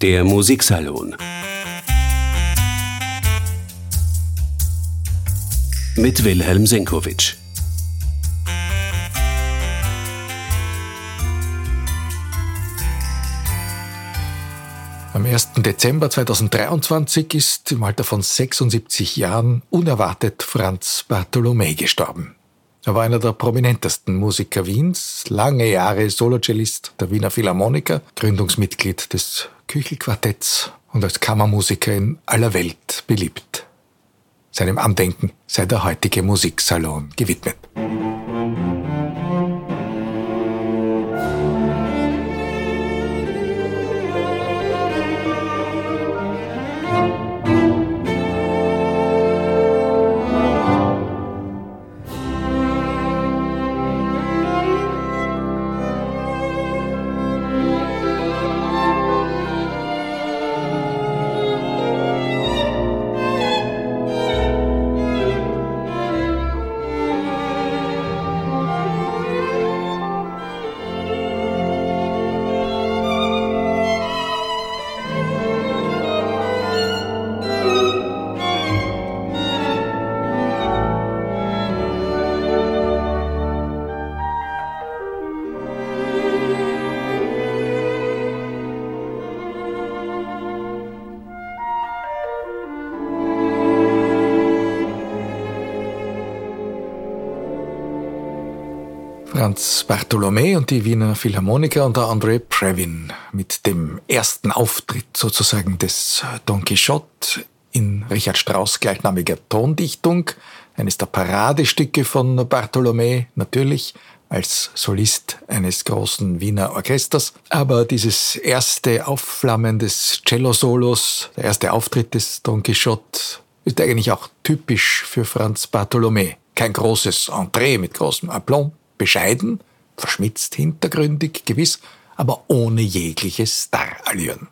Der Musiksalon mit Wilhelm Senkowitsch. Am 1. Dezember 2023 ist im Alter von 76 Jahren unerwartet Franz Bartholomä gestorben. Er war einer der prominentesten Musiker Wiens, lange Jahre Solocellist der Wiener Philharmoniker, Gründungsmitglied des Küchelquartetts und als Kammermusiker in aller Welt beliebt. Seinem Andenken sei der heutige Musiksalon gewidmet. Franz Bartholomä und die Wiener Philharmoniker unter André Previn mit dem ersten Auftritt sozusagen des Don Quixote in Richard Strauss gleichnamiger Tondichtung, eines der Paradestücke von Bartholomä, natürlich als Solist eines großen Wiener Orchesters. Aber dieses erste Aufflammen des Cello-Solos, der erste Auftritt des Don Quixote, ist eigentlich auch typisch für Franz Bartholomä. Kein großes Entree mit großem Aplomb, bescheiden, verschmitzt hintergründig, gewiss, aber ohne jegliche Starallüren.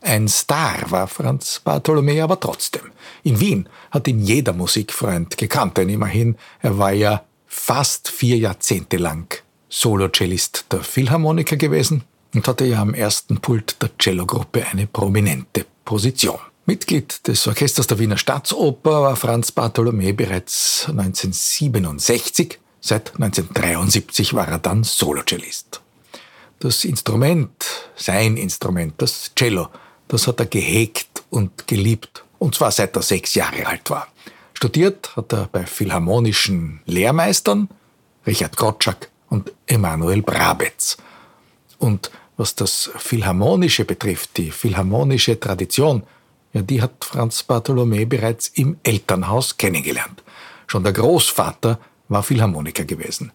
Ein Star war Franz Bartholomä aber trotzdem. In Wien hat ihn jeder Musikfreund gekannt, denn immerhin, er war ja fast vier Jahrzehnte lang Solocellist der Philharmoniker gewesen und hatte ja am ersten Pult der Cellogruppe eine prominente Position. Mitglied des Orchesters der Wiener Staatsoper war Franz Bartholomä bereits 1967 Seit 1973 war er dann Solocellist. Das Instrument, sein Instrument, das Cello, das hat er gehegt und geliebt. Und zwar seit er sechs Jahre alt war. Studiert hat er bei philharmonischen Lehrmeistern, Richard Gottschalk und Emanuel Brabetz. Und was das Philharmonische betrifft, die philharmonische Tradition, ja, die hat Franz Bartholomä bereits im Elternhaus kennengelernt. Schon der Großvater war Philharmoniker gewesen.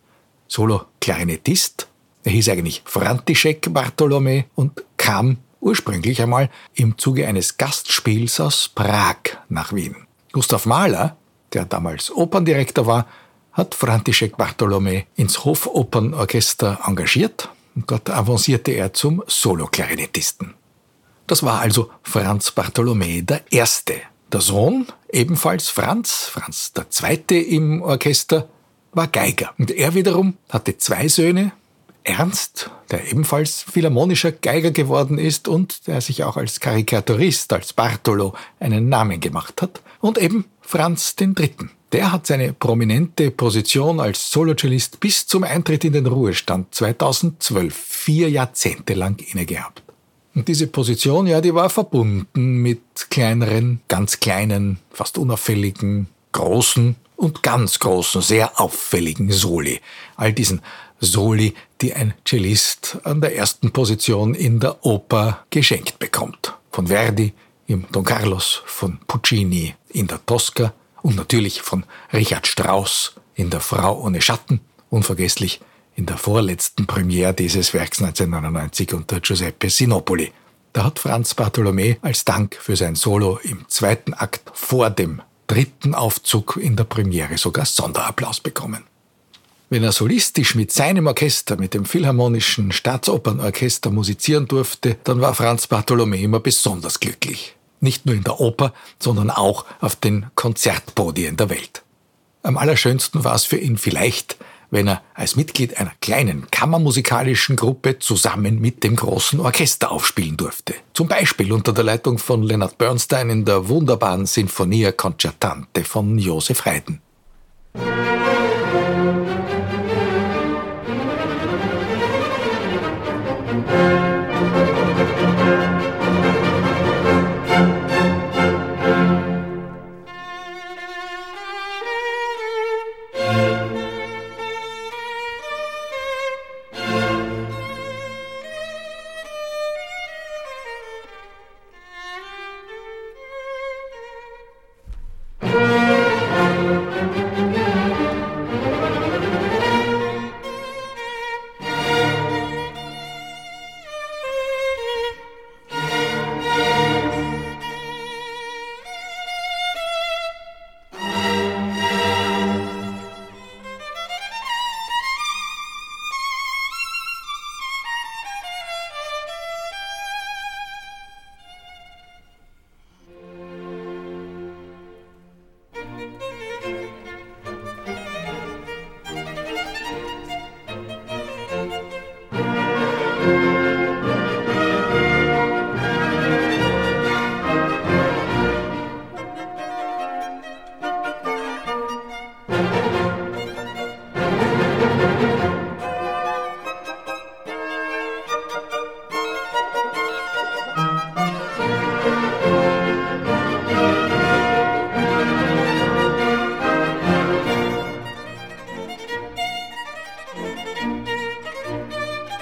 Solo-Klarinettist. Er hieß eigentlich František Bartolomé und kam ursprünglich einmal im Zuge eines Gastspiels aus Prag nach Wien. Gustav Mahler, der damals Operndirektor war, hat František Bartolomé ins Hofopernorchester engagiert und dort avancierte er zum Solo-Klarinettisten. Das war also Franz Bartholomä der Erste. Der Sohn, ebenfalls Franz, Franz der Zweite im Orchester, war Geiger. Und er wiederum hatte zwei Söhne, Ernst, der ebenfalls philharmonischer Geiger geworden ist und der sich auch als Karikaturist, als Bartolo einen Namen gemacht hat, und eben Franz III. Der hat seine prominente Position als Solocellist bis zum Eintritt in den Ruhestand 2012 vier Jahrzehnte lang innegehabt. Und diese Position, ja, die war verbunden mit kleineren, ganz kleinen, fast unauffälligen, großen und ganz großen, sehr auffälligen Soli. All diesen Soli, die ein Cellist an der ersten Position in der Oper geschenkt bekommt. Von Verdi im Don Carlos, von Puccini in der Tosca und natürlich von Richard Strauss in der Frau ohne Schatten, unvergesslich in der vorletzten Premiere dieses Werks 1999 unter Giuseppe Sinopoli. Da hat Franz Bartholomä als Dank für sein Solo im zweiten Akt vor dem dritten Aufzug in der Premiere sogar Sonderapplaus bekommen. Wenn er solistisch mit seinem Orchester, mit dem Philharmonischen Staatsopernorchester musizieren durfte, dann war Franz Bartholomä immer besonders glücklich. Nicht nur in der Oper, sondern auch auf den Konzertpodien der Welt. Am allerschönsten war es für ihn vielleicht, wenn er als Mitglied einer kleinen kammermusikalischen Gruppe zusammen mit dem großen Orchester aufspielen durfte. Zum Beispiel unter der Leitung von Leonard Bernstein in der wunderbaren Sinfonia Concertante von Josef Haydn.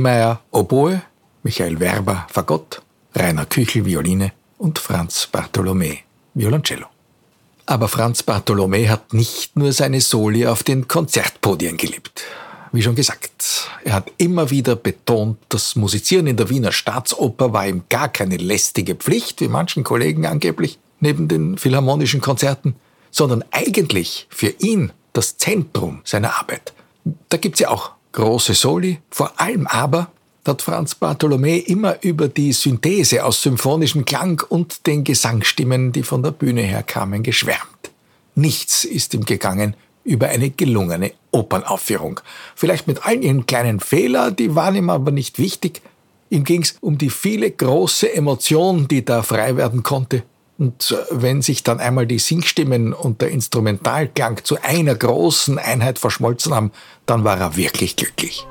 Lehmeier Oboe, Michael Werber Fagott, Rainer Küchel Violine und Franz Bartholomä Violoncello. Aber Franz Bartholomä hat nicht nur seine Soli auf den Konzertpodien geliebt. Wie schon gesagt, er hat immer wieder betont, das Musizieren in der Wiener Staatsoper war ihm gar keine lästige Pflicht, wie manchen Kollegen angeblich, neben den philharmonischen Konzerten, sondern eigentlich für ihn das Zentrum seiner Arbeit. Da gibt's ja auch große Soli, vor allem aber hat Franz Bartholomä immer über die Synthese aus symphonischem Klang und den Gesangsstimmen, die von der Bühne her kamen, geschwärmt. Nichts ist ihm gegangen über eine gelungene Opernaufführung. Vielleicht mit all ihren kleinen Fehlern, die waren ihm aber nicht wichtig. Ihm ging's um die viele große Emotion, die da frei werden konnte und wenn sich dann einmal die Singstimmen und der Instrumentalklang zu einer großen Einheit verschmolzen haben, dann war er wirklich glücklich.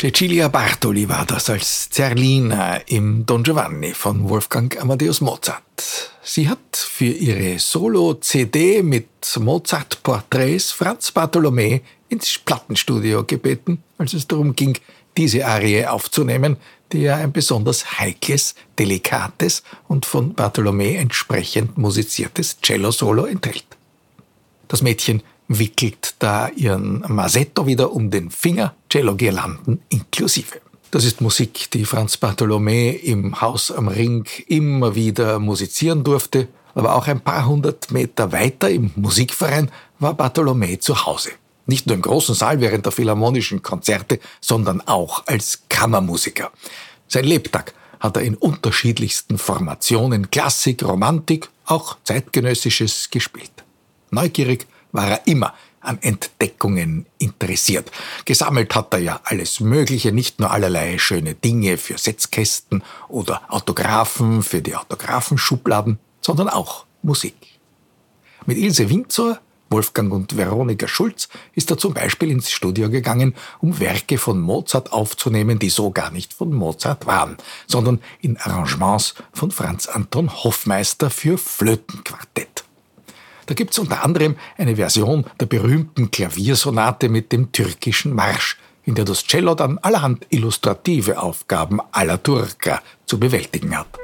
Cecilia Bartoli war das als Zerlina im Don Giovanni von Wolfgang Amadeus Mozart. Sie hat für ihre Solo-CD mit Mozart-Porträts Franz Bartholomä ins Plattenstudio gebeten, als es darum ging, diese Arie aufzunehmen, die ja ein besonders heikles, delikates und von Bartholomä entsprechend musiziertes Cello-Solo enthält. Das Mädchen wickelt da ihren Masetto wieder um den Finger, Cello-Girlanden inklusive. Das ist Musik, die Franz Bartholomä im Haus am Ring immer wieder musizieren durfte, aber auch ein paar hundert Meter weiter im Musikverein war Bartholomä zu Hause. Nicht nur im großen Saal während der philharmonischen Konzerte, sondern auch als Kammermusiker. Sein Lebtag hat er in unterschiedlichsten Formationen Klassik, Romantik, auch zeitgenössisches gespielt. Neugierig war er immer an Entdeckungen interessiert. Gesammelt hat er ja alles Mögliche, nicht nur allerlei schöne Dinge für Setzkästen oder Autographen für die Autographenschubladen, sondern auch Musik. Mit Ilse Windsor, Wolfgang und Veronika Schulz ist er zum Beispiel ins Studio gegangen, um Werke von Mozart aufzunehmen, die so gar nicht von Mozart waren, sondern in Arrangements von Franz Anton Hoffmeister für Flötenquartett. Da gibt's unter anderem eine Version der berühmten Klaviersonate mit dem türkischen Marsch, in der das Cello dann allerhand illustrative Aufgaben aller Turka zu bewältigen hat.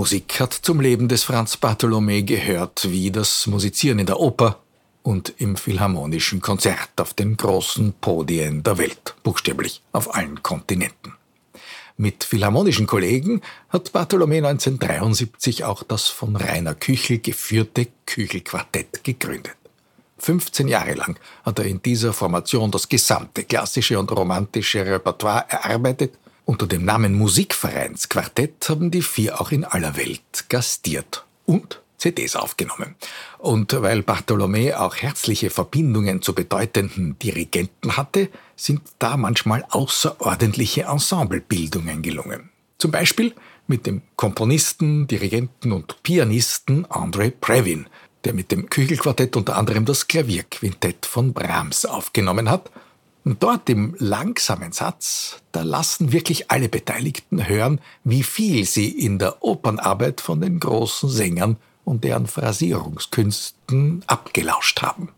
Kammermusik hat zum Leben des Franz Bartholomä gehört, wie das Musizieren in der Oper und im philharmonischen Konzert auf den großen Podien der Welt, buchstäblich auf allen Kontinenten. Mit philharmonischen Kollegen hat Bartholomä 1973 auch das von Rainer Küchel geführte Küchel-Quartett gegründet. 15 Jahre lang hat er in dieser Formation das gesamte klassische und romantische Repertoire erarbeitet. Unter dem Namen Musikvereinsquartett haben die vier auch in aller Welt gastiert und CDs aufgenommen. Und weil Bartholomä auch herzliche Verbindungen zu bedeutenden Dirigenten hatte, sind da manchmal außerordentliche Ensemblepildungen gelungen. Zum Beispiel mit dem Komponisten, Dirigenten und Pianisten Andrei Previn, der mit dem Küchelquartett unter anderem das Klavierquintett von Brahms aufgenommen hat. Und dort im langsamen Satz, da lassen wirklich alle Beteiligten hören, wie viel sie in der Opernarbeit von den großen Sängern und deren Phrasierungskünsten abgelauscht haben.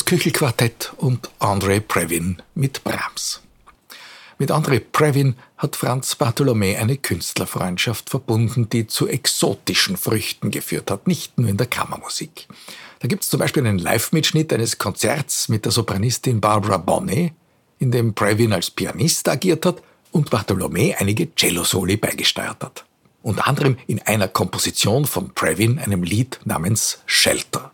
Das Küchelquartett und André Previn mit Brahms. Mit André Previn hat Franz Bartholomä eine Künstlerfreundschaft verbunden, die zu exotischen Früchten geführt hat, nicht nur in der Kammermusik. Da gibt es zum Beispiel einen Live-Mitschnitt eines Konzerts mit der Sopranistin Barbara Bonney, in dem Previn als Pianist agiert hat und Bartholomä einige Cello-Soli beigesteuert hat. Unter anderem in einer Komposition von Previn, einem Lied namens Shelter.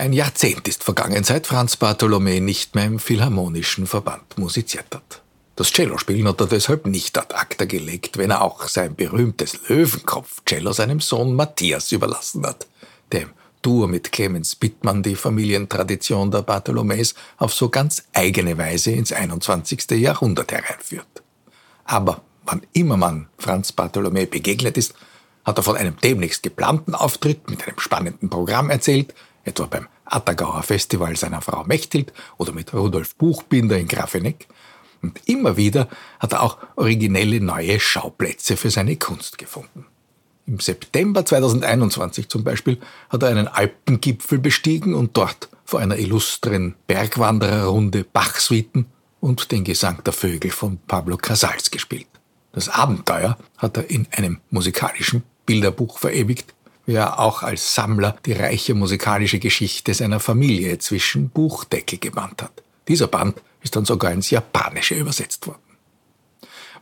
Ein Jahrzehnt ist vergangen, seit Franz Bartholomä nicht mehr im Philharmonischen Verband musiziert hat. Das Cellospielen hat er deshalb nicht ad acta gelegt, wenn er auch sein berühmtes Löwenkopf-Cello seinem Sohn Matthias überlassen hat, der im mit Clemens Bittmann die Familientradition der Bartholomäs auf so ganz eigene Weise ins 21. Jahrhundert hereinführt. Aber wann immer man Franz Bartholomä begegnet ist, hat er von einem demnächst geplanten Auftritt mit einem spannenden Programm erzählt, etwa beim Attergauer Festival seiner Frau Mechthild oder mit Rudolf Buchbinder in Grafeneck. Und immer wieder hat er auch originelle neue Schauplätze für seine Kunst gefunden. Im September 2021 zum Beispiel hat er einen Alpengipfel bestiegen und dort vor einer illustren Bergwandererrunde Bachsuiten und den Gesang der Vögel von Pablo Casals gespielt. Das Abenteuer hat er in einem musikalischen Bilderbuch verewigt, er auch als Sammler die reiche musikalische Geschichte seiner Familie zwischen Buchdeckel gebannt hat. Dieser Band ist dann sogar ins Japanische übersetzt worden.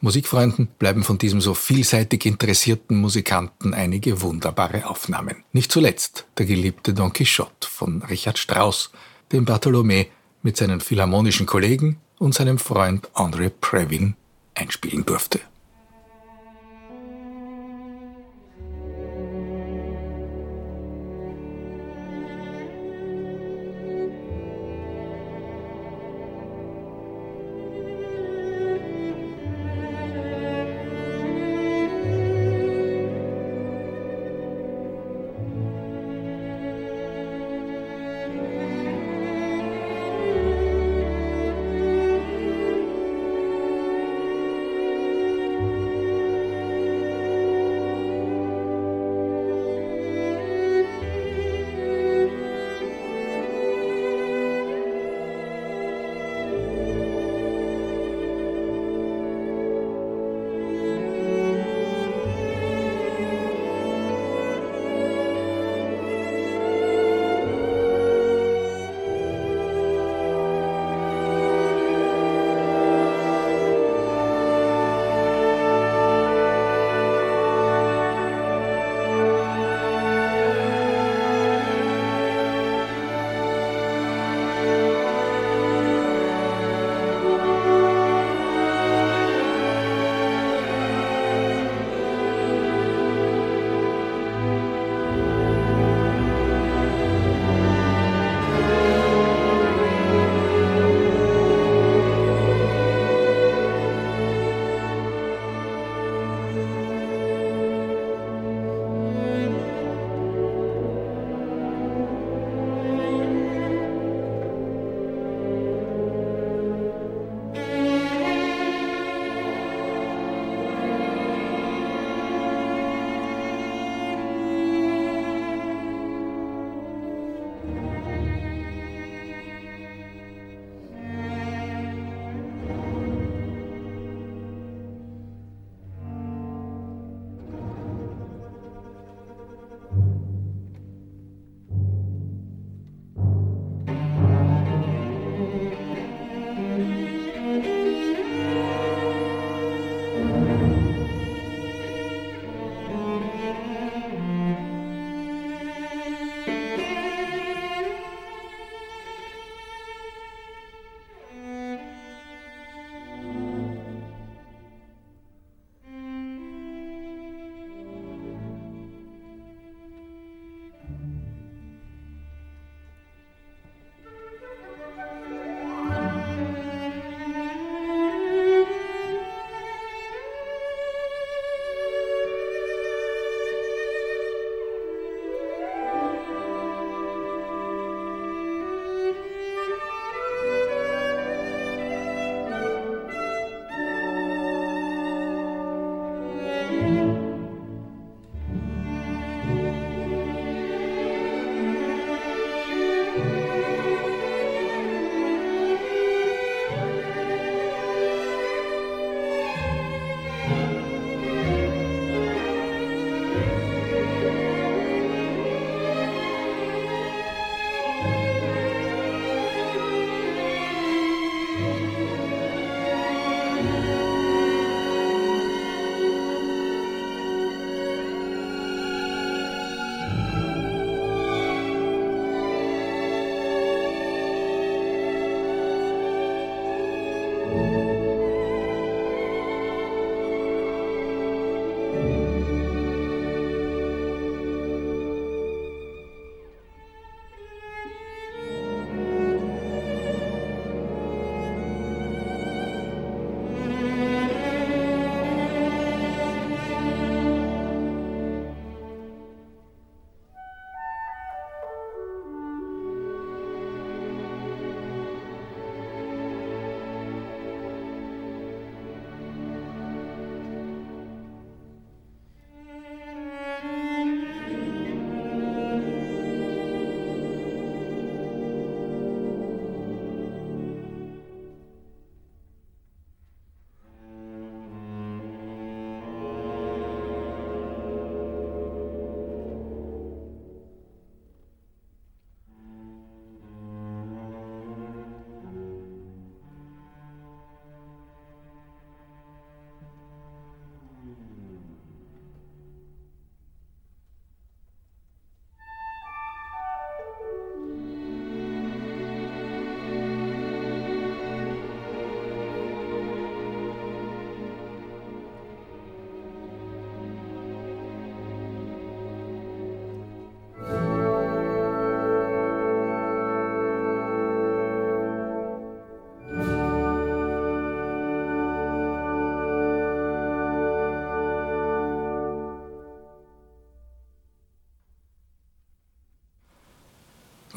Musikfreunden bleiben von diesem so vielseitig interessierten Musikanten einige wunderbare Aufnahmen. Nicht zuletzt der geliebte Don Quixote von Richard Strauss, den Bartholomä mit seinen philharmonischen Kollegen und seinem Freund André Previn einspielen durfte.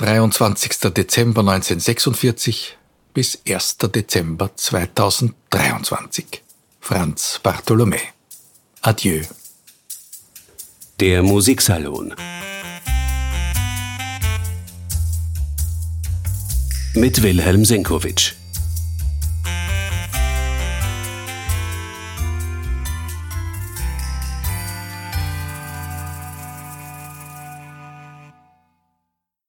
23. Dezember 1946 bis 1. Dezember 2023. Franz Bartholomä. Adieu. Der Musiksalon. Mit Wilhelm Senkowitsch.